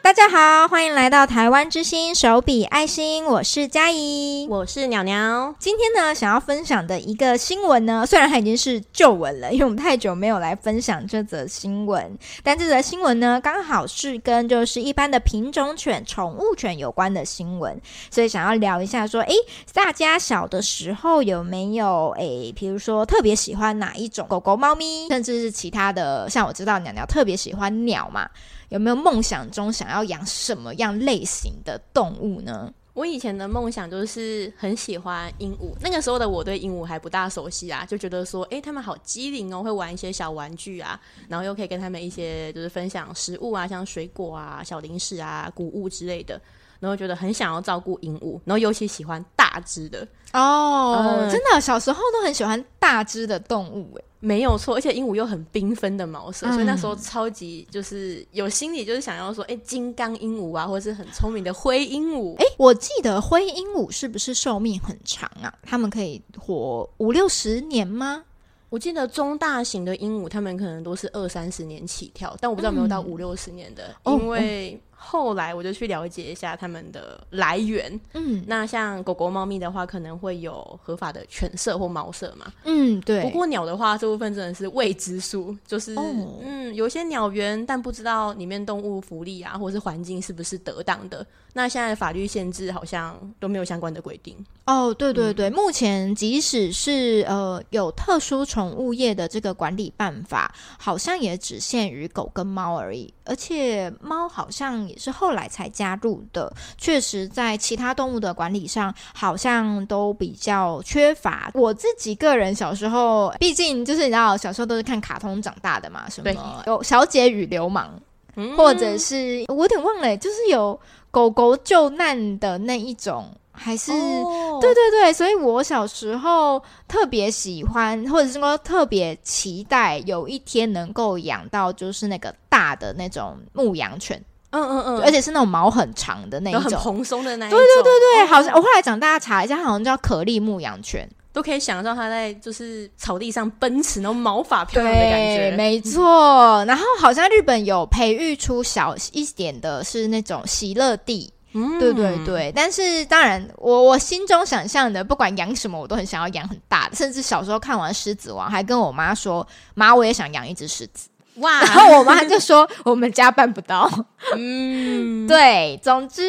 大家好，欢迎来到台湾之星手笔爱心，我是佳怡，我是鸟鸟。今天呢，想要分享的一个新闻呢，虽然它已经是旧闻了，因为我们太久没有来分享这则新闻，但这则新闻呢，刚好是跟就是一般的品种犬、宠物犬有关的新闻，所以想要聊一下，说，诶，大家小的时候有没有诶，比如说特别喜欢哪一种狗狗、猫咪，甚至是其他的，像我知道鸟鸟特别喜欢鸟嘛。有没有梦想中想要养什么样类型的动物呢？我以前的梦想就是很喜欢鹦鹉，那个时候的我对鹦鹉还不大熟悉啊，就觉得说，诶，他们好机灵哦，会玩一些小玩具啊，然后又可以跟他们一些就是分享食物啊，像水果啊、小零食啊、谷物之类的，然后觉得很想要照顾鹦鹉，然后尤其喜欢大只的哦，嗯、真的，小时候都很喜欢大只的动物诶。没有错，而且鹦鹉又很缤纷的毛色，嗯、所以那时候超级就是有心里就是想要说，哎，金刚鹦鹉啊，或者是很聪明的灰鹦鹉。哎，我记得灰鹦鹉是不是寿命很长啊？它们可以活五六十年吗？我记得中大型的鹦鹉，它们可能都是二三十年起跳，但我不知道有没有到五六十年的，嗯、因为。哦后来我就去了解一下他们的来源。嗯，那像狗狗、猫咪的话，可能会有合法的犬舍或猫舍嘛。嗯，对。不过鸟的话，这部分真的是未知数，就是、哦、嗯，有些鸟园，但不知道里面动物福利啊，或者是环境是不是得当的。那现在的法律限制好像都没有相关的规定。哦，对对对，嗯、目前即使是呃有特殊宠物业的这个管理办法，好像也只限于狗跟猫而已，而且猫好像。也是后来才加入的，确实在其他动物的管理上好像都比较缺乏。我自己个人小时候，毕竟就是你知道，小时候都是看卡通长大的嘛，什么有小姐与流氓，嗯、或者是我有点忘了，就是有狗狗救难的那一种。还是、哦、对对对，所以我小时候特别喜欢，或者是说特别期待有一天能够养到就是那个大的那种牧羊犬。嗯嗯嗯，而且是那种毛很长的那一种，很蓬松的那一种。对对对对，哦、好像我后来长大查一下，好像叫可丽牧羊犬，都可以想象它在就是草地上奔驰，那种毛发飘扬的感觉。没错。然后好像日本有培育出小一点的，是那种喜乐蒂。嗯，对对对。但是当然，我我心中想象的，不管养什么，我都很想要养很大的。甚至小时候看完《狮子王》，还跟我妈说：“妈，我也想养一只狮子。”哇！然后我妈就说：“我们家办不到。”嗯，对。总之，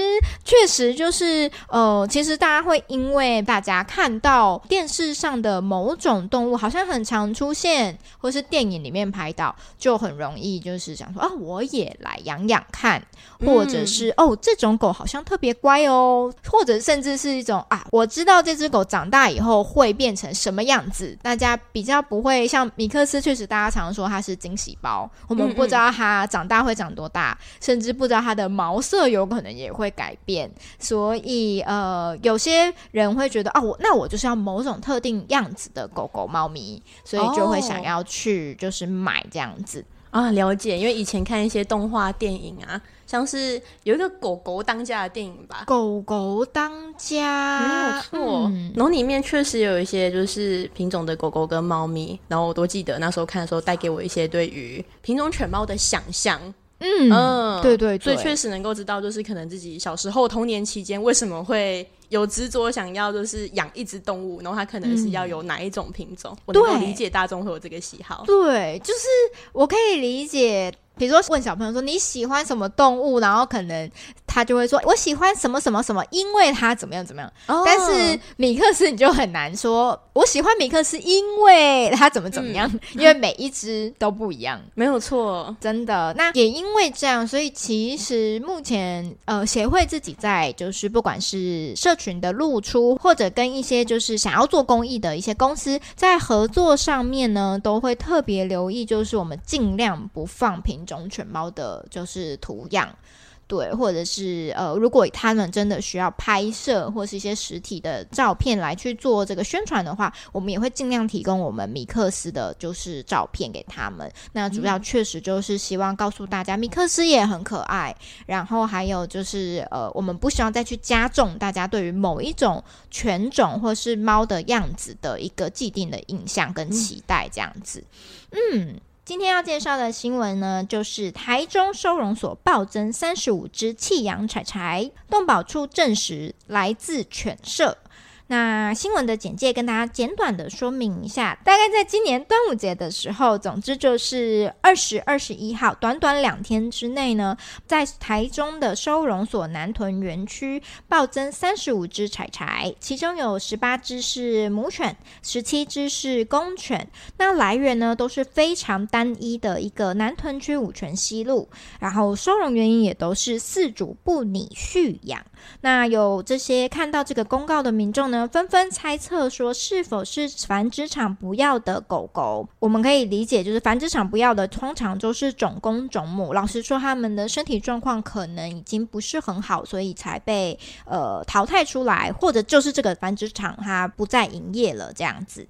确实就是呃，其实大家会因为大家看到电视上的某种动物好像很常出现，或是电影里面拍到，就很容易就是想说啊，我也来养养看，或者是、嗯、哦，这种狗好像特别乖哦，或者甚至是一种啊，我知道这只狗长大以后会变成什么样子。大家比较不会像米克斯，确实大家常说它是惊喜包。我们不知道它长大会长多大，嗯嗯，甚至不知道它的毛色有可能也会改变，所以呃，有些人会觉得啊，我那我就是要某种特定样子的狗狗、猫咪，所以就会想要去就是买这样子。哦、啊。了解，因为以前看一些动画电影啊，像是有一个狗狗当家的电影吧，狗狗当家没有错，嗯、然后里面确实有一些就是品种的狗狗跟猫咪，然后我都记得那时候看的时候带给我一些对于品种犬猫的想象。嗯嗯，对对对，所以确实能够知道，就是可能自己小时候童年期间为什么会有执着想要就是养一只动物，然后它可能是要有哪一种品种，嗯、我能够理解大众会有这个喜好。对，就是我可以理解。比如说问小朋友说你喜欢什么动物，然后可能他就会说我喜欢什么什么什么，因为他怎么样怎么样。Oh. 但是米克斯你就很难说我喜欢米克斯，因为他怎么怎么样，嗯、因为每一只都不一样，没有错，真的。那也因为这样，所以其实目前呃协会自己在就是不管是社群的露出，或者跟一些就是想要做公益的一些公司在合作上面呢，都会特别留意，就是我们尽量不放平。种犬猫的就是图样，对，或者是呃，如果他们真的需要拍摄或是一些实体的照片来去做这个宣传的话，我们也会尽量提供我们米克斯的，就是照片给他们。那主要确实就是希望告诉大家，米克斯也很可爱。然后还有就是呃，我们不希望再去加重大家对于某一种犬种或是猫的样子的一个既定的印象跟期待，这样子。嗯。今天要介绍的新闻呢，就是台中收容所暴增三十五只弃养柴柴，动保处证实来自犬舍。那新闻的简介跟大家简短的说明一下，大概在今年端午节的时候，总之就是二十二十一号，短短两天之内呢，在台中的收容所南屯园区暴增三十五只柴柴，其中有十八只是母犬，十七只是公犬。那来源呢都是非常单一的一个南屯区五权西路，然后收容原因也都是饲主不拟续养。那有这些看到这个公告的民众呢，纷纷猜测说是否是繁殖场不要的狗狗。我们可以理解，就是繁殖场不要的，通常都是种公种母。老实说，他们的身体状况可能已经不是很好，所以才被呃淘汰出来，或者就是这个繁殖场它不再营业了这样子。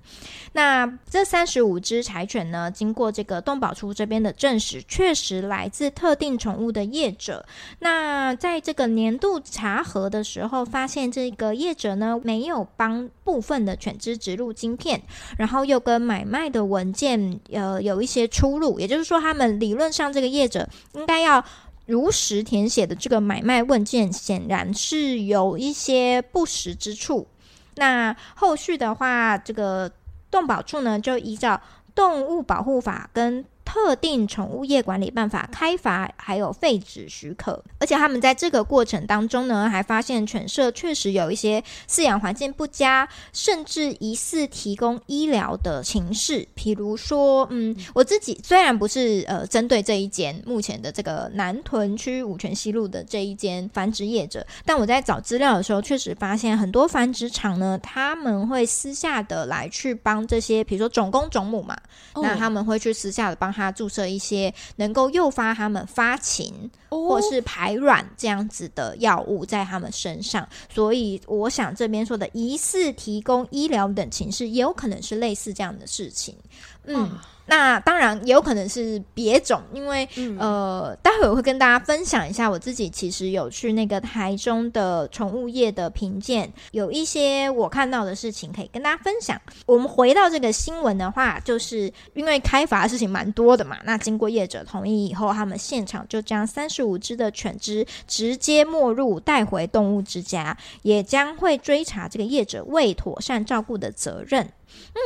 那这三十五只柴犬呢，经过这个动保处这边的证实，确实来自特定宠物的业者。那在这个年度查核的时候，发现这个业者呢没有帮部分的犬只植入晶片，然后又跟买卖的文件呃有一些出入，也就是说，他们理论上这个业者应该要如实填写的这个买卖文件，显然是有一些不实之处。那后续的话，这个动保处呢就依照动物保护法跟特定宠物业管理办法开罚，还有废止许可，而且他们在这个过程当中呢，还发现犬舍确实有一些饲养环境不佳，甚至疑似提供医疗的情势。譬如说，嗯，我自己虽然不是呃针对这一间目前的这个南屯区五泉西路的这一间繁殖业者，但我在找资料的时候，确实发现很多繁殖场呢，他们会私下的来去帮这些，比如说种公种母嘛，哦、那他们会去私下的帮。他注射一些能够诱发他们发情或是排卵这样子的药物在他们身上，所以我想这边说的疑似提供医疗等情事，也有可能是类似这样的事情，嗯。嗯那当然也有可能是别种，因为、嗯、呃，待会我会跟大家分享一下，我自己其实有去那个台中的宠物业的评鉴，有一些我看到的事情可以跟大家分享。我们回到这个新闻的话，就是因为开罚的事情蛮多的嘛，那经过业者同意以后，他们现场就将三十五只的犬只直接没入带回动物之家，也将会追查这个业者未妥善照顾的责任。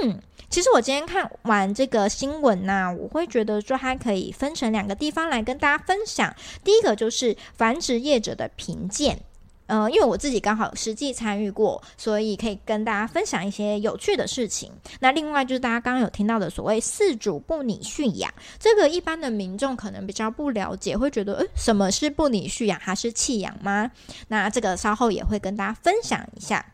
嗯。其实我今天看完这个新闻呢、我会觉得说它可以分成两个地方来跟大家分享。第一个就是繁殖业者的评鉴，呃，因为我自己刚好实际参与过，所以可以跟大家分享一些有趣的事情。那另外就是大家刚刚有听到的所谓饲主不拟驯养，这个一般的民众可能比较不了解，会觉得，诶，什么是不拟驯养？它是弃养吗？那这个稍后也会跟大家分享一下。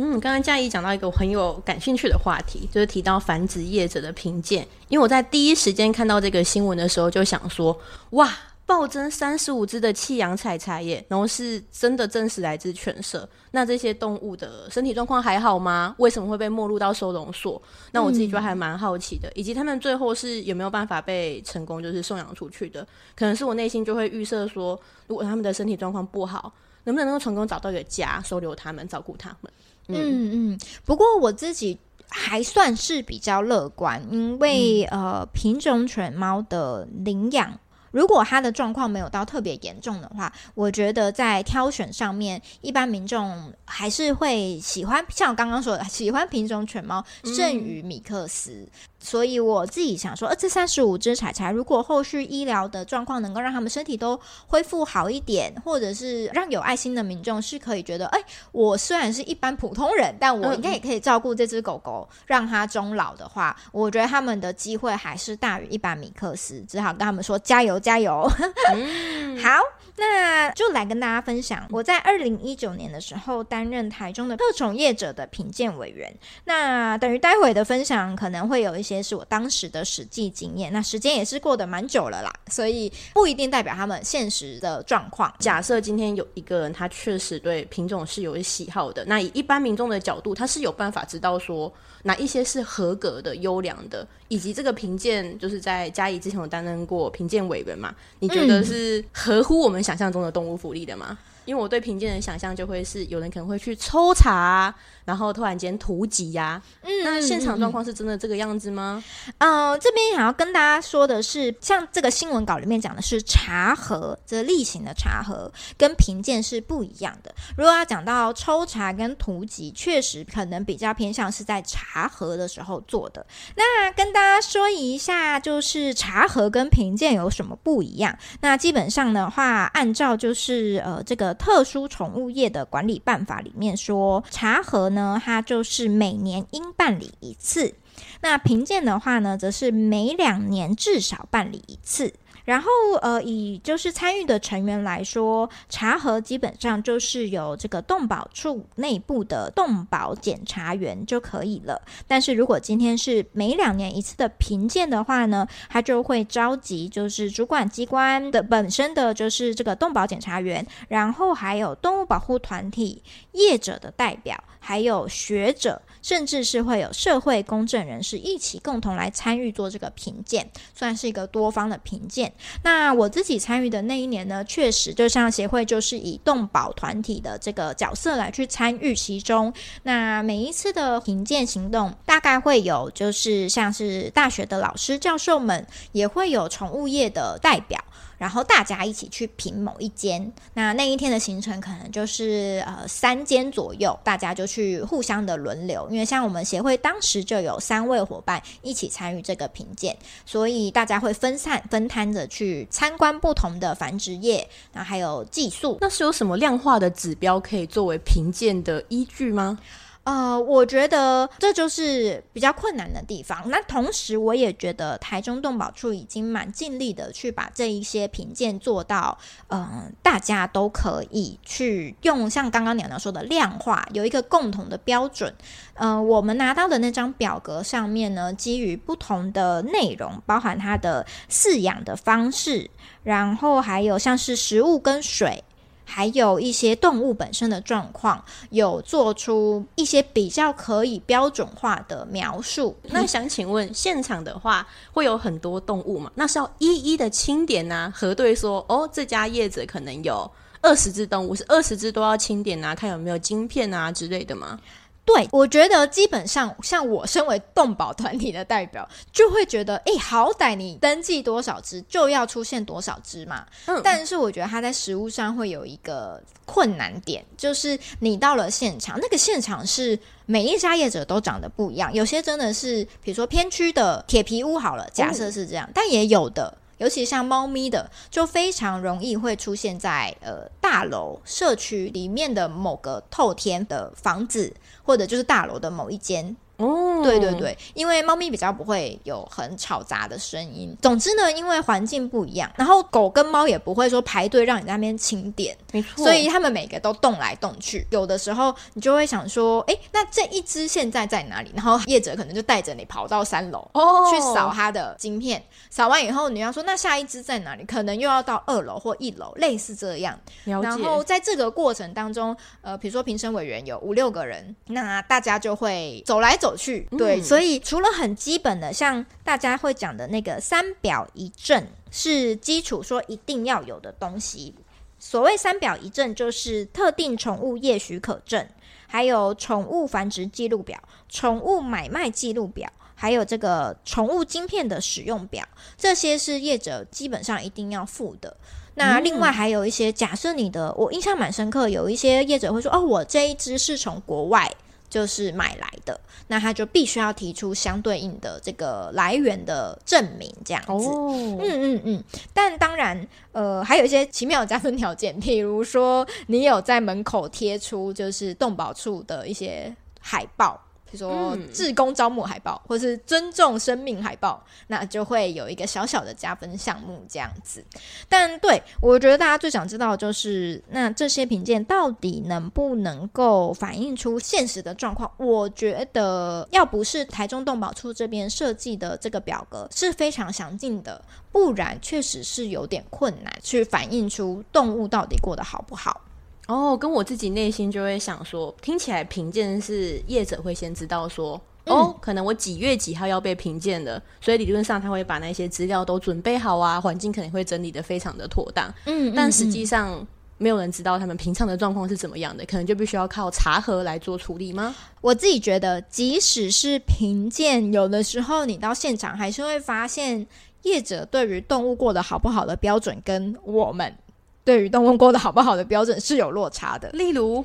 嗯，刚刚嘉怡讲到一个我很有感兴趣的话题，就是提到繁殖业者的评鉴。因为我在第一时间看到这个新闻的时候，就想说，哇，暴增三十五只的弃养采柴耶，然后是真的真实来自犬舍。那这些动物的身体状况还好吗？为什么会被没入到收容所？那我自己就还蛮好奇的，嗯、以及他们最后是有没有办法被成功就是送养出去的？可能是我内心就会预设说，如果他们的身体状况不好，能不能够成功找到一个家，收留他们，照顾他们？嗯。嗯，不过我自己还算是比较乐观，因为、嗯、呃，品种犬猫的领养，如果它的状况没有到特别严重的话，我觉得在挑选上面，一般民众还是会喜欢，像我刚刚说的，喜欢品种犬猫胜于米克斯。嗯所以我自己想说，呃，这三十五只柴柴，如果后续医疗的状况能够让他们身体都恢复好一点，或者是让有爱心的民众是可以觉得，哎，我虽然是一般普通人，但我应该也可以照顾这只狗狗，让它终老的话，我觉得他们的机会还是大于一般米克斯。只好跟他们说加油加油。嗯、好，那就来跟大家分享，我在二零一九年的时候担任台中的特宠业者的评鉴委员。那等于待会的分享可能会有一些。些是我当时的实际经验，那时间也是过得蛮久了啦，所以不一定代表他们现实的状况。假设今天有一个人，他确实对品种是有喜好的，那以一般民众的角度，他是有办法知道说哪一些是合格的、优良的，以及这个评鉴就是在嘉义之前有担任过评鉴委员嘛？你觉得是合乎我们想象中的动物福利的吗？因为我对评鉴的想象就会是有人可能会去抽查，然后突然间突击呀。嗯，那现场状况是真的这个样子吗？嗯、呃，这边想要跟大家说的是，像这个新闻稿里面讲的是查核，这例行的查核跟评鉴是不一样的。如果要讲到抽查跟突击，确实可能比较偏向是在查核的时候做的。那跟大家说一下，就是查核跟评鉴有什么不一样？那基本上的话，按照就是呃这个特殊宠物业的管理办法里面说，查核呢，呢它就是每年应办理一次；那评鉴的话呢，则是每两年至少办理一次。然后，呃，以就是参与的成员来说，查核基本上就是由这个动保处内部的动保检查员就可以了。但是如果今天是每两年一次的评鉴的话呢，他就会召集就是主管机关的本身的就是这个动保检查员，然后还有动物保护团体、业者的代表，还有学者。甚至是会有社会公正人士一起共同来参与做这个评鉴，算是一个多方的评鉴。那我自己参与的那一年呢，确实就像协会就是以动保团体的这个角色来去参与其中。那每一次的评鉴行动，大概会有就是像是大学的老师教授们，也会有宠物业的代表。然后大家一起去评某一间，那那一天的行程可能就是呃三间左右，大家就去互相的轮流，因为像我们协会当时就有三位伙伴一起参与这个评鉴，所以大家会分散分摊着去参观不同的繁殖业，然后还有技术。那是有什么量化的指标可以作为评鉴的依据吗？呃，我觉得这就是比较困难的地方。那同时，我也觉得台中动保处已经蛮尽力的去把这一些评鉴做到，嗯、大家都可以去用，像刚刚娘娘说的量化，有一个共同的标准。呃，我们拿到的那张表格上面呢，基于不同的内容，包含它的饲养的方式，然后还有像是食物跟水。还有一些动物本身的状况，有做出一些比较可以标准化的描述。那想请问，现场的话会有很多动物吗？那是要一一的清点呐、啊，核对说，哦，这家业者可能有二十只动物，是二十只都要清点啊，看有没有晶片啊之类的吗？对，我觉得基本上像我身为动保团体的代表，就会觉得，哎，好歹你登记多少只，就要出现多少只嘛。嗯，但是我觉得它在实物上会有一个困难点，就是你到了现场，那个现场是每一家业者都长得不一样，有些真的是，比如说偏区的铁皮屋好了，假设是这样，嗯，但也有的。尤其像猫咪的，就非常容易会出现在呃大楼社区里面的某个透天的房子，或者就是大楼的某一间。哦，对对对，因为猫咪比较不会有很吵杂的声音。总之呢，因为环境不一样，然后狗跟猫也不会说排队让你在那边清点，没错。所以它们每个都动来动去。有的时候你就会想说，哎，那这一只现在在哪里？然后业者可能就带着你跑到三楼哦，去扫它的晶片。扫完以后，你要说那下一只在哪里？可能又要到二楼或一楼，类似这样。然后在这个过程当中，呃，比如说评审委员有五六个人，那大家就会走来走。走去对，所以除了很基本的，像大家会讲的那个三表一证是基础，说一定要有的东西。所谓三表一证，就是特定宠物业许可证，还有宠物繁殖记录表、宠物买卖记录表，还有这个宠物晶片的使用表，这些是业者基本上一定要付的。那另外还有一些，假设你的，我印象蛮深刻，有一些业者会说，哦，我这一只是从国外。就是买来的，那他就必须要提出相对应的这个来源的证明，这样子。哦、嗯嗯嗯。但当然，呃，还有一些奇妙的加分条件，比如说你有在门口贴出就是动保处的一些海报。比如说，志工招募海报，嗯、或是尊重生命海报，那就会有一个小小的加分项目这样子。但对，我觉得大家最想知道的就是，那这些评鉴到底能不能够反映出现实的状况？我觉得，要不是台中动保处这边设计的这个表格是非常详尽的，不然确实是有点困难去反映出动物到底过得好不好。哦，跟我自己内心就会想说，听起来评鉴是业者会先知道说，嗯、哦，可能我几月几号要被评鉴的，所以理论上他会把那些资料都准备好啊，环境可能会整理的非常的妥当。嗯，但实际上没有人知道他们平常的状况是怎么样的，可能就必须要靠查核来做处理吗？我自己觉得，即使是评鉴，有的时候你到现场还是会发现业者对于动物过得好不好的标准，跟我们对于动物过得好不好的标准是有落差的。例如，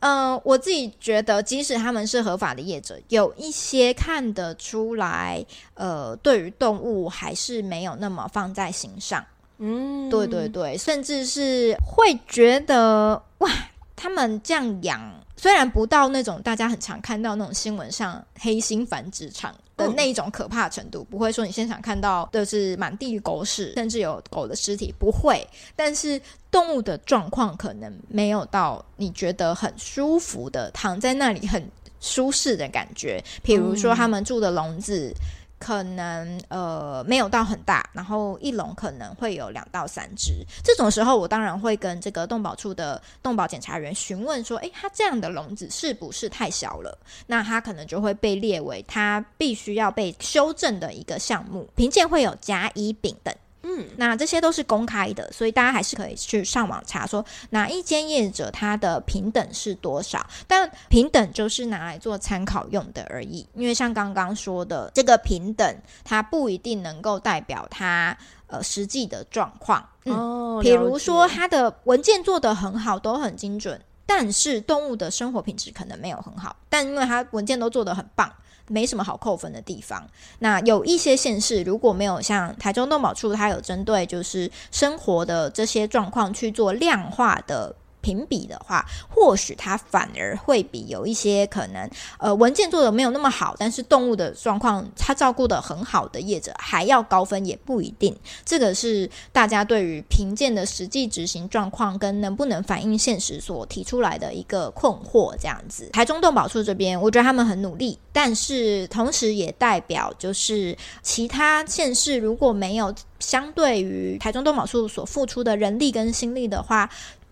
嗯、呃，我自己觉得，即使他们是合法的业者，有一些看得出来，呃，对于动物还是没有那么放在心上。嗯，对对对，甚至是会觉得哇，他们这样养，虽然不到那种大家很常看到那种新闻上黑心繁殖场的那一种可怕程度，嗯、不会说你现场看到的是满地狗屎，甚至有狗的尸体，不会。但是动物的状况可能没有到你觉得很舒服的躺在那里很舒适的感觉，比如说他们住的笼子。嗯可能呃没有到很大，然后一笼可能会有两到三只。这种时候，我当然会跟这个动保处的动保检查员询问说：“诶，他这样的笼子是不是太小了？”那他可能就会被列为他必须要被修正的一个项目。评鉴会有甲、乙、丙等。嗯，那这些都是公开的，所以大家还是可以去上网查说哪一间业者它的平等是多少。但平等就是拿来做参考用的而已，因为像刚刚说的，这个平等它不一定能够代表它呃实际的状况。嗯、哦，比如说它的文件做得很好，都很精准，但是动物的生活品质可能没有很好，但因为它文件都做得很棒。没什么好扣分的地方。那有一些县市如果没有像台中动保处，它有针对就是生活的这些状况去做量化的。评比的话，或许它反而会比有一些可能呃文件做的没有那么好，但是动物的状况它照顾得很好的业者还要高分，也不一定。这个是大家对于评鉴的实际执行状况跟能不能反映现实所提出来的一个困惑。这样子，台中动保处这边，我觉得他们很努力，但是同时也代表就是其他县市如果没有相对于台中动保处所付出的人力跟心力的话。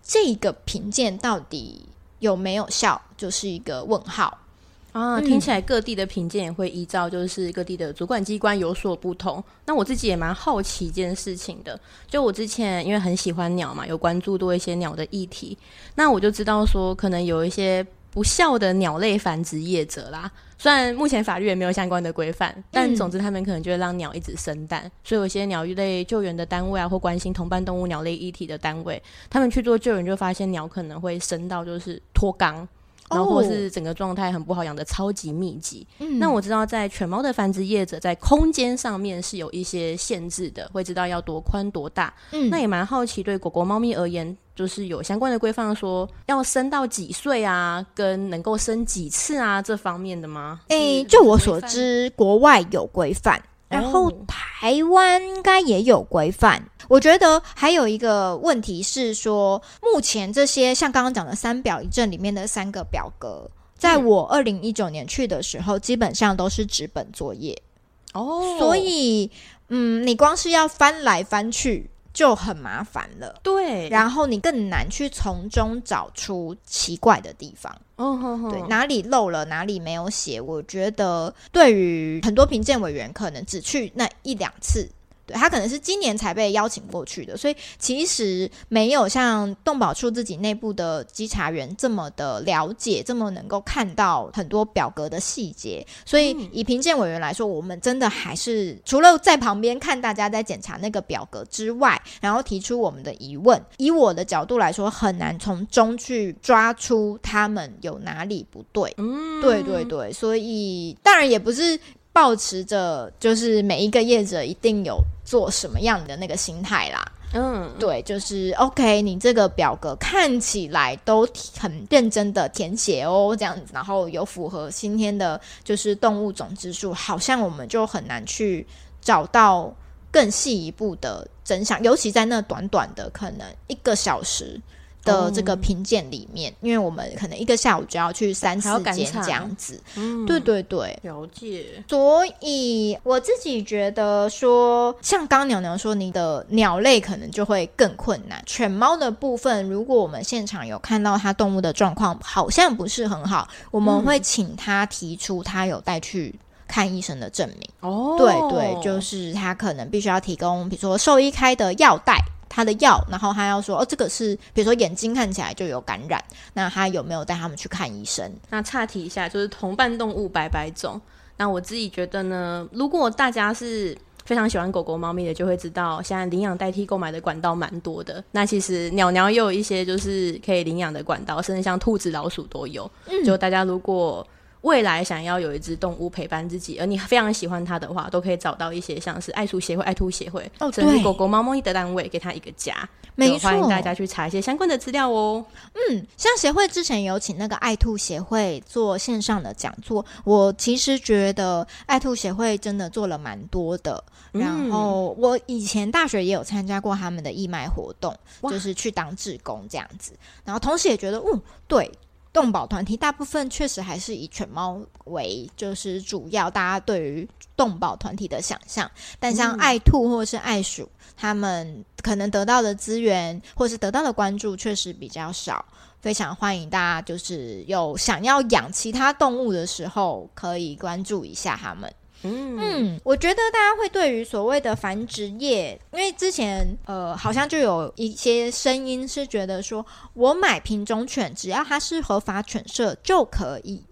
这个评鉴到底有没有效，就是一个问号啊！听起来各地的评鉴也会依照就是各地的主管机关有所不同。那我自己也蛮好奇一件事情的，就我之前因为很喜欢鸟嘛，有关注多一些鸟的议题，那我就知道说可能有一些不孝的鸟类繁殖业者啦。虽然目前法律也没有相关的规范，但总之他们可能就会让鸟一直生蛋，嗯、所以有些鸟类救援的单位啊，或关心同伴动物鸟类议题的单位，他们去做救援就发现鸟可能会生到就是脱肛。然后或是整个状态很不好，养的超级密集。嗯，那我知道在犬猫的繁殖业者在空间上面是有一些限制的，会知道要多宽多大。嗯，那也蛮好奇，对狗狗、猫咪而言，就是有相关的规范，说要生到几岁啊，跟能够生几次啊这方面的吗？诶，就我所知，国外有规范。然后台湾应该也有规范。我觉得还有一个问题是说，目前这些像刚刚讲的三表一证里面的三个表格，在我二零一九年去的时候，基本上都是纸本作业。哦，所以嗯，你光是要翻来翻去。就很麻烦了，对，然后你更难去从中找出奇怪的地方，对，哪里漏了，哪里没有写，我觉得对于很多评鉴委员，可能只去那一两次。对，他可能是今年才被邀请过去的，所以其实没有像动保处自己内部的稽查员这么的了解，这么能够看到很多表格的细节。所以以评鉴委员来说，我们真的还是除了在旁边看大家在检查那个表格之外，然后提出我们的疑问。以我的角度来说，很难从中去抓出他们有哪里不对。嗯，对对对，所以当然也不是。抱持着就是每一个业者一定有做什么样的那个心态啦，嗯，对，就是 OK，你这个表格看起来都很认真的填写哦，这样子，然后有符合今天的就是动物总只数，好像我们就很难去找到更细一步的真相，尤其在那短短的可能一个小时。的这个评鉴里面，因为我们可能一个下午就要去三四间这样子，嗯，对对对，了解。所以我自己觉得说，像刚刚鸟鸟说，你的鸟类可能就会更困难。犬猫的部分，如果我们现场有看到它动物的状况好像不是很好，我们会请他提出他有带去看医生的证明。哦，对对，就是他可能必须要提供，比如说兽医开的药袋。他的药，然后他要说哦，这个是比如说眼睛看起来就有感染，那他有没有带他们去看医生？那岔题一下，就是同伴动物百百种。那我自己觉得呢，如果大家是非常喜欢狗狗、猫咪的，就会知道现在领养代替购买的管道蛮多的。那其实鸟鸟也有一些就是可以领养的管道，甚至像兔子、老鼠都有。嗯，就大家如果未来想要有一只动物陪伴自己，而你非常喜欢它的话，都可以找到一些像是爱兔协会、爱兔协会，哦，甚至狗狗、猫猫的单位，给它一个家。没错，欢迎大家去查一些相关的资料哦。嗯，像协会之前有请那个爱兔协会做线上的讲座，我其实觉得爱兔协会真的做了蛮多的。然后我以前大学也有参加过他们的义卖活动，就是去当志工这样子。然后同时也觉得，嗯，对。动保团体大部分确实还是以犬猫为就是主要，大家对于动保团体的想象。但像爱兔或是爱鼠，他们可能得到的资源或是得到的关注确实比较少。非常欢迎大家，就是有想要养其他动物的时候，可以关注一下他们。嗯嗯，我觉得大家会对于所谓的繁殖业，因为之前呃好像就有一些声音是觉得说，我买品种犬只要它是合法犬舍就可以。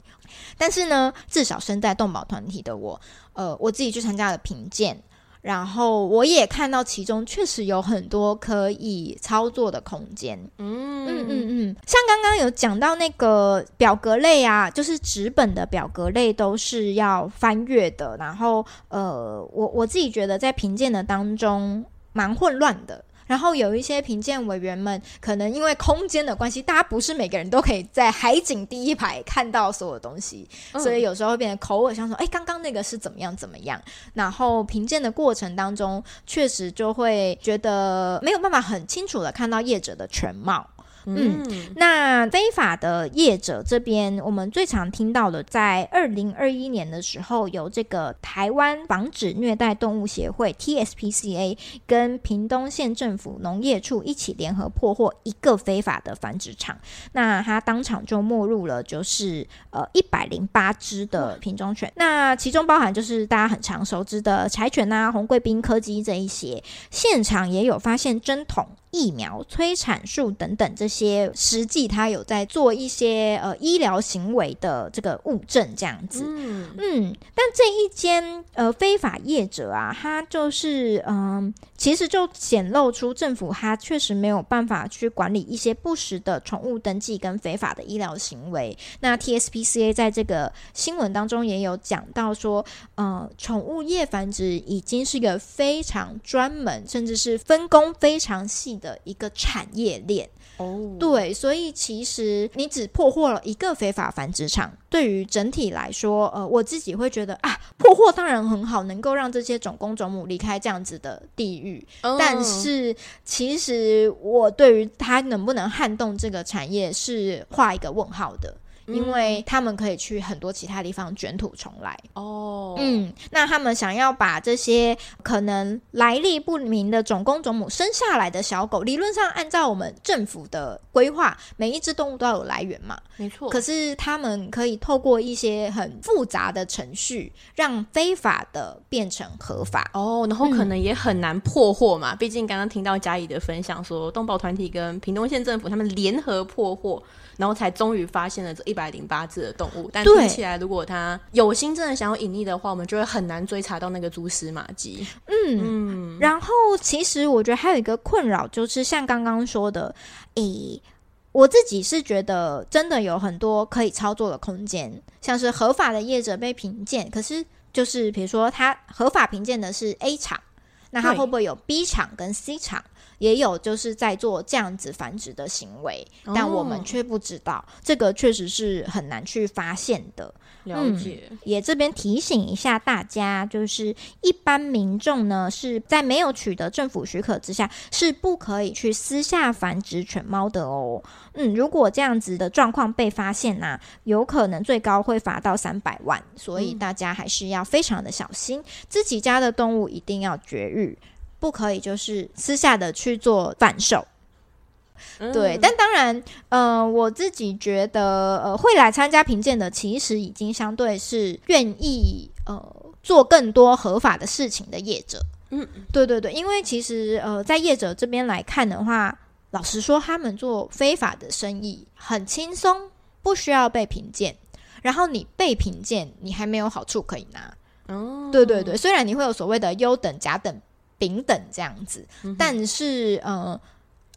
但是呢，至少身在动保团体的我，呃，我自己去参加了评鉴。然后我也看到其中确实有很多可以操作的空间。嗯嗯嗯嗯，像刚刚有讲到那个表格类啊，就是纸本的表格类都是要翻阅的。然后呃，我我自己觉得在评鉴的当中蛮混乱的。然后有一些评鉴委员们，可能因为空间的关系，大家不是每个人都可以在海景第一排看到所有东西，嗯、所以有时候会变成口耳相传，哎，刚刚那个是怎么样怎么样？然后评鉴的过程当中，确实就会觉得没有办法很清楚的看到业者的全貌。嗯，那非法的业者这边，我们最常听到的，在二零二一年的时候，由这个台湾防止虐待动物协会 （TSPCA） 跟屏东县政府农业处一起联合破获一个非法的繁殖场，那他当场就没入了，就是呃一百零八只的品种犬，那其中包含就是大家很常熟知的柴犬啊、红贵宾、柯基这一些，现场也有发现针筒。疫苗、催产素等等这些，实际他有在做一些呃医疗行为的这个物证这样子。嗯嗯，但这一间呃非法业者啊，他就是嗯、呃，其实就显露出政府它确实没有办法去管理一些不实的宠物登记跟非法的医疗行为。那 TSPCA 在这个新闻当中也有讲到说，呃，宠物业繁殖已经是一个非常专门，甚至是分工非常细。的一个产业链哦，oh. 对，所以其实你只破获了一个非法繁殖场，对于整体来说，呃，我自己会觉得啊，破获当然很好，能够让这些种公种母离开这样子的地狱。Oh. 但是，其实我对于它能不能撼动这个产业是画一个问号的。因为他们可以去很多其他地方卷土重来哦，嗯，那他们想要把这些可能来历不明的种公种母生下来的小狗，理论上按照我们政府的规划，每一只动物都要有来源嘛，没错。可是他们可以透过一些很复杂的程序，让非法的变成合法哦，然后可能也很难破获嘛。嗯、毕竟刚刚听到嘉怡的分享说，动保团体跟屏东县政府他们联合破获。然后才终于发现了这一百零八只的动物，但听起来，如果他有心真的想要隐匿的话，我们就会很难追查到那个蛛丝马迹。嗯嗯。然后，其实我觉得还有一个困扰，就是像刚刚说的，诶，我自己是觉得真的有很多可以操作的空间，像是合法的业者被评鉴，可是就是比如说他合法评鉴的是 A 场，那它会不会有 B 场跟 C 场？也有就是在做这样子繁殖的行为，但我们却不知道，哦、这个确实是很难去发现的。了解，嗯、也这边提醒一下大家，就是一般民众呢是在没有取得政府许可之下，是不可以去私下繁殖犬猫的哦。嗯，如果这样子的状况被发现呢、啊，有可能最高会罚到三百万，所以大家还是要非常的小心，嗯、自己家的动物一定要绝育。不可以，就是私下的去做贩售，嗯、对。但当然，呃，我自己觉得，呃，会来参加评鉴的，其实已经相对是愿意，呃，做更多合法的事情的业者。嗯，对对对，因为其实呃，在业者这边来看的话，老实说，他们做非法的生意很轻松，不需要被评鉴。然后你被评鉴，你还没有好处可以拿。哦，对对对，虽然你会有所谓的优等、甲等、丙等这样子，嗯、但是呃，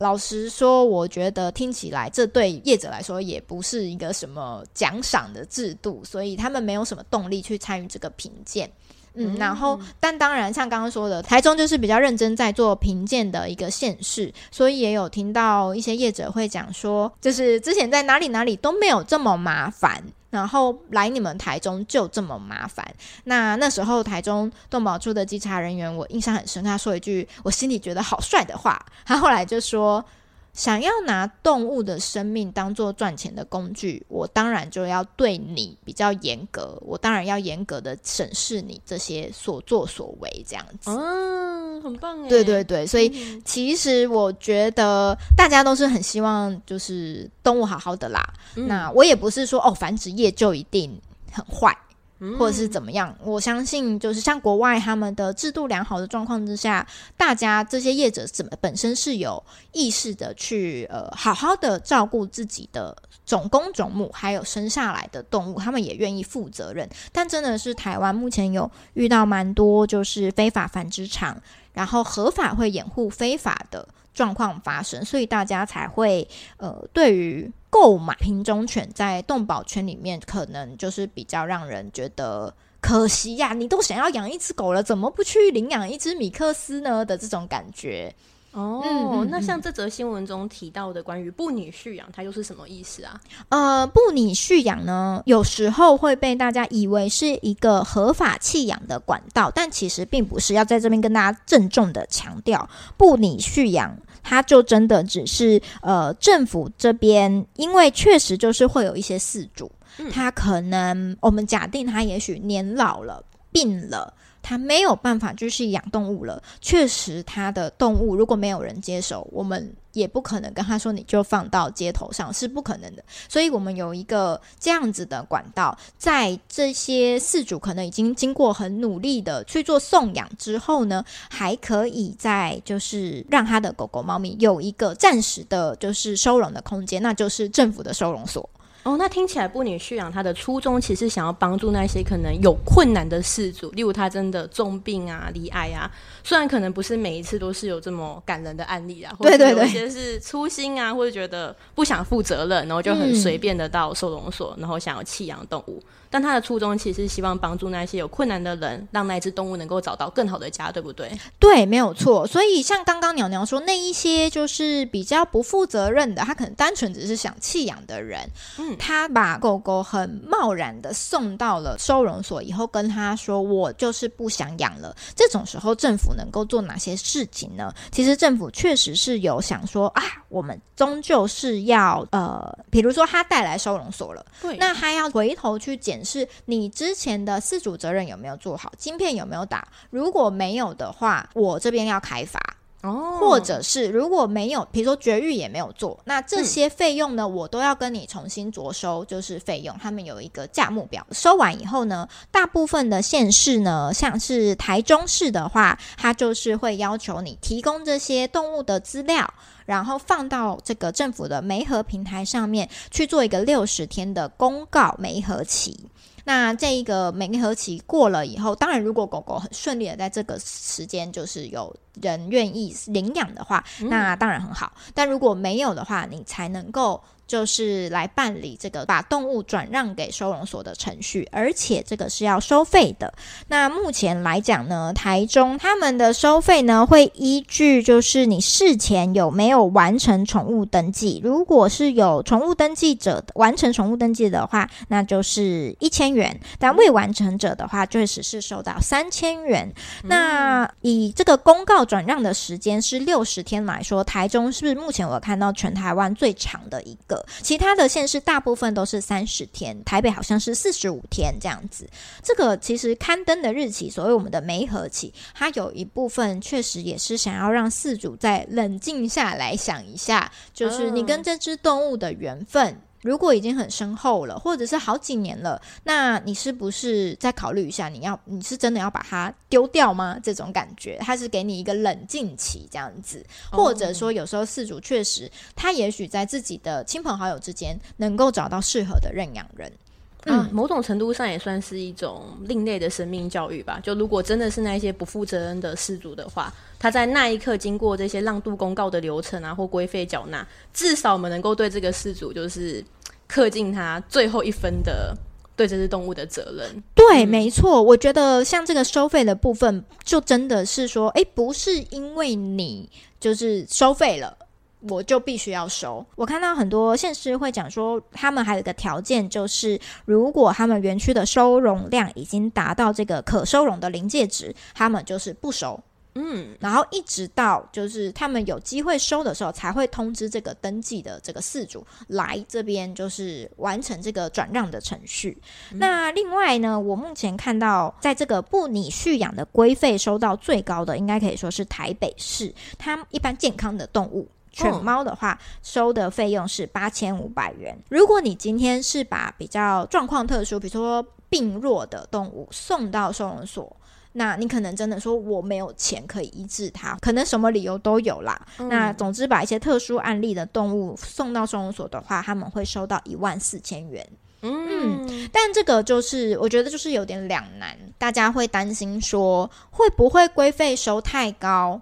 老实说，我觉得听起来这对业者来说也不是一个什么奖赏的制度，所以他们没有什么动力去参与这个评鉴。嗯，然后，但当然，像刚刚说的，台中就是比较认真在做评鉴的一个县市，所以也有听到一些业者会讲说，就是之前在哪里哪里都没有这么麻烦，然后来你们台中就这么麻烦。那那时候台中动保处的稽查人员，我印象很深，他说一句我心里觉得好帅的话，他后来就说。想要拿动物的生命当做赚钱的工具，我当然就要对你比较严格，我当然要严格的审视你这些所作所为，这样子。嗯，很棒哎。对对对，所以其实我觉得大家都是很希望就是动物好好的啦。嗯、那我也不是说哦，繁殖业就一定很坏。或者是怎么样？我相信，就是像国外他们的制度良好的状况之下，大家这些业者怎么本身是有意识的去呃好好的照顾自己的种公种母，还有生下来的动物，他们也愿意负责任。但真的是台湾目前有遇到蛮多就是非法繁殖场，然后合法会掩护非法的状况发生，所以大家才会呃对于。购买品种犬在动保圈里面，可能就是比较让人觉得可惜呀、你都想要养一只狗了，怎么不去领养一只米克斯呢？的这种感觉。哦，嗯、那像这则新闻中提到的关于不拟蓄养，它又是什么意思啊？呃，不拟蓄养呢，有时候会被大家以为是一个合法弃养的管道，但其实并不是。要在这边跟大家郑重的强调，不拟蓄养。它就真的只是呃，政府这边，因为确实就是会有一些事主，他可能我们假定他也许年老了、病了。他没有办法继续养动物了。确实，他的动物如果没有人接手，我们也不可能跟他说你就放到街头上，是不可能的。所以，我们有一个这样子的管道，在这些饲主可能已经经过很努力的去做送养之后呢，还可以在就是让他的狗狗、猫咪有一个暂时的，就是收容的空间，那就是政府的收容所。哦，那听起来不女蓄养，它的初衷其实想要帮助那些可能有困难的事主，例如他真的重病啊、离癌啊。虽然可能不是每一次都是有这么感人的案例啊，或者有一些是粗心啊，或者觉得不想负责任，然后就很随便的到收容所，然后想要弃养动物。但他的初衷其实是希望帮助那些有困难的人，让那只动物能够找到更好的家，对不对？对，没有错。所以像刚刚鸟鸟说那一些就是比较不负责任的，他可能单纯只是想弃养的人，嗯，他把狗狗很贸然的送到了收容所以后，跟他说我就是不想养了。这种时候，政府能够做哪些事情呢？其实政府确实是有想说啊，我们终究是要呃，比如说他带来收容所了，对，那他要回头去检。是你之前的四组责任有没有做好？晶片有没有打？如果没有的话，我这边要开罚哦。或者是如果没有，比如说绝育也没有做，那这些费用呢，我都要跟你重新着收，就是费用。他们有一个价目表，收完以后呢，大部分的县市呢，像是台中市的话，它就是会要求你提供这些动物的资料。然后放到这个政府的媒合平台上面去做一个六十天的公告媒合期。那这一个媒合期过了以后，当然如果狗狗很顺利的在这个时间就是有人愿意领养的话，那当然很好。但如果没有的话，你才能够。就是来办理这个把动物转让给收容所的程序，而且这个是要收费的。那目前来讲呢，台中他们的收费呢会依据就是你事前有没有完成宠物登记，如果是有宠物登记者完成宠物登记的话，那就是一千元；但未完成者的话，就会只是收到三千元。那以这个公告转让的时间是六十天来说，台中是不是目前我看到全台湾最长的一个？其他的县市大部分都是三十天，台北好像是四十五天这样子。这个其实刊登的日期，所谓我们的媒合期，它有一部分确实也是想要让饲主再冷静下来想一下，就是你跟这只动物的缘分如果已经很深厚了，或者是好几年了，那你是不是再考虑一下？你要你是真的要把它丢掉吗？这种感觉，它是给你一个冷静期这样子，或者说有时候四主确实他也许在自己的亲朋好友之间能够找到适合的认养人。嗯，某种程度上也算是一种另类的生命教育吧。就如果真的是那些不负责任的饲主的话，他在那一刻经过这些让渡公告的流程啊，或规费缴纳，至少我们能够对这个饲主就是恪尽他最后一分的对这只动物的责任。对，没错。我觉得像这个收费的部分，就真的是说，哎，不是因为你就是收费了。我就必须要收。我看到很多县市会讲说，他们还有一个条件，就是如果他们园区的收容量已经达到这个可收容的临界值，他们就是不收。嗯，然后一直到就是他们有机会收的时候，才会通知这个登记的这个饲主来这边，就是完成这个转让的程序。嗯。那另外呢，我目前看到在这个不拟蓄养的规费收到最高的，应该可以说是台北市。它一般健康的动物。犬猫的话，收的费用是八千五百元。如果你今天是把比较状况特殊，比如说病弱的动物送到收容所，那你可能真的说我没有钱可以医治它，可能什么理由都有啦。嗯、那总之，把一些特殊案例的动物送到收容所的话，他们会收到一万四千元。嗯，嗯，但这个就是我觉得就是有点两难，大家会担心说会不会规费收太高？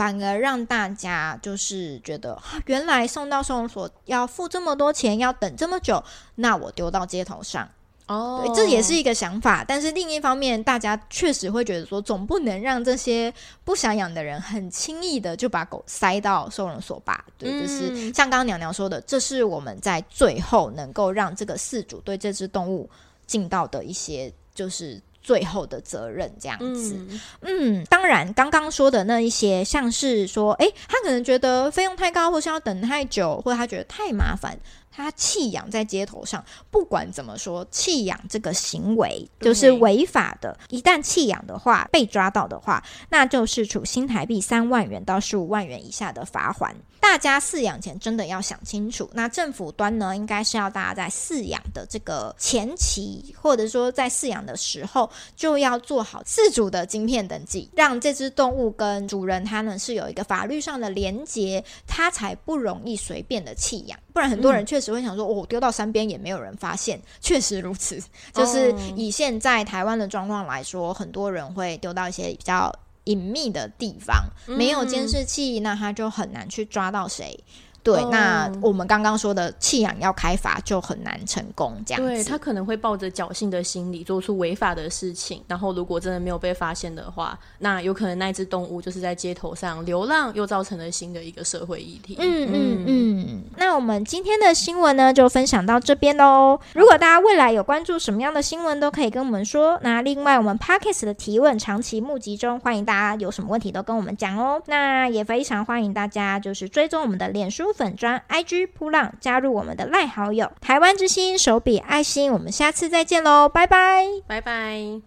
反而让大家就是觉得，原来送到收容所要付这么多钱，要等这么久，那我丢到街头上哦，对，这也是一个想法。但是另一方面，大家确实会觉得说，总不能让这些不想养的人很轻易的就把狗塞到收容所吧？对，嗯、就是像刚刚娘娘说的，这是我们在最后能够让这个饲主对这只动物尽到的一些就是。最后的责任这样子，嗯，嗯，当然，刚刚说的那一些，像是说，诶，他可能觉得费用太高，或是要等太久，或者他觉得太麻烦。他弃养在街头上，不管怎么说，弃养这个行为就是违法的。一旦弃养的话，被抓到的话，那就是处新台币三万元到十五万元以下的罚款。大家饲养前真的要想清楚。那政府端呢，应该是要大家在饲养的这个前期，或者说在饲养的时候，就要做好饲主的晶片登记，让这只动物跟主人他呢是有一个法律上的连结，它才不容易随便的弃养。不然很多人确实会想说，哦，丢到山边也没有人发现。确实如此，就是以现在台湾的状况来说，很多人会丢到一些比较隐秘的地方，没有监视器，那他就很难去抓到谁。对，哦、那我们刚刚说的弃养要开罚就很难成功，这样子。对，他可能会抱着侥幸的心理做出违法的事情，然后如果真的没有被发现的话，那有可能那只动物就是在街头上流浪，又造成了新的一个社会议题。嗯嗯嗯。那我们今天的新闻呢，就分享到这边喽。如果大家未来有关注什么样的新闻，都可以跟我们说。那另外，我们 Podcast 的提问长期募集中，欢迎大家有什么问题都跟我们讲哦。那也非常欢迎大家就是追踪我们的脸书。粉砖 IG 扑浪，加入我们的赖好友，台湾之星手笔爱心，我们下次再见喽，拜拜，拜拜。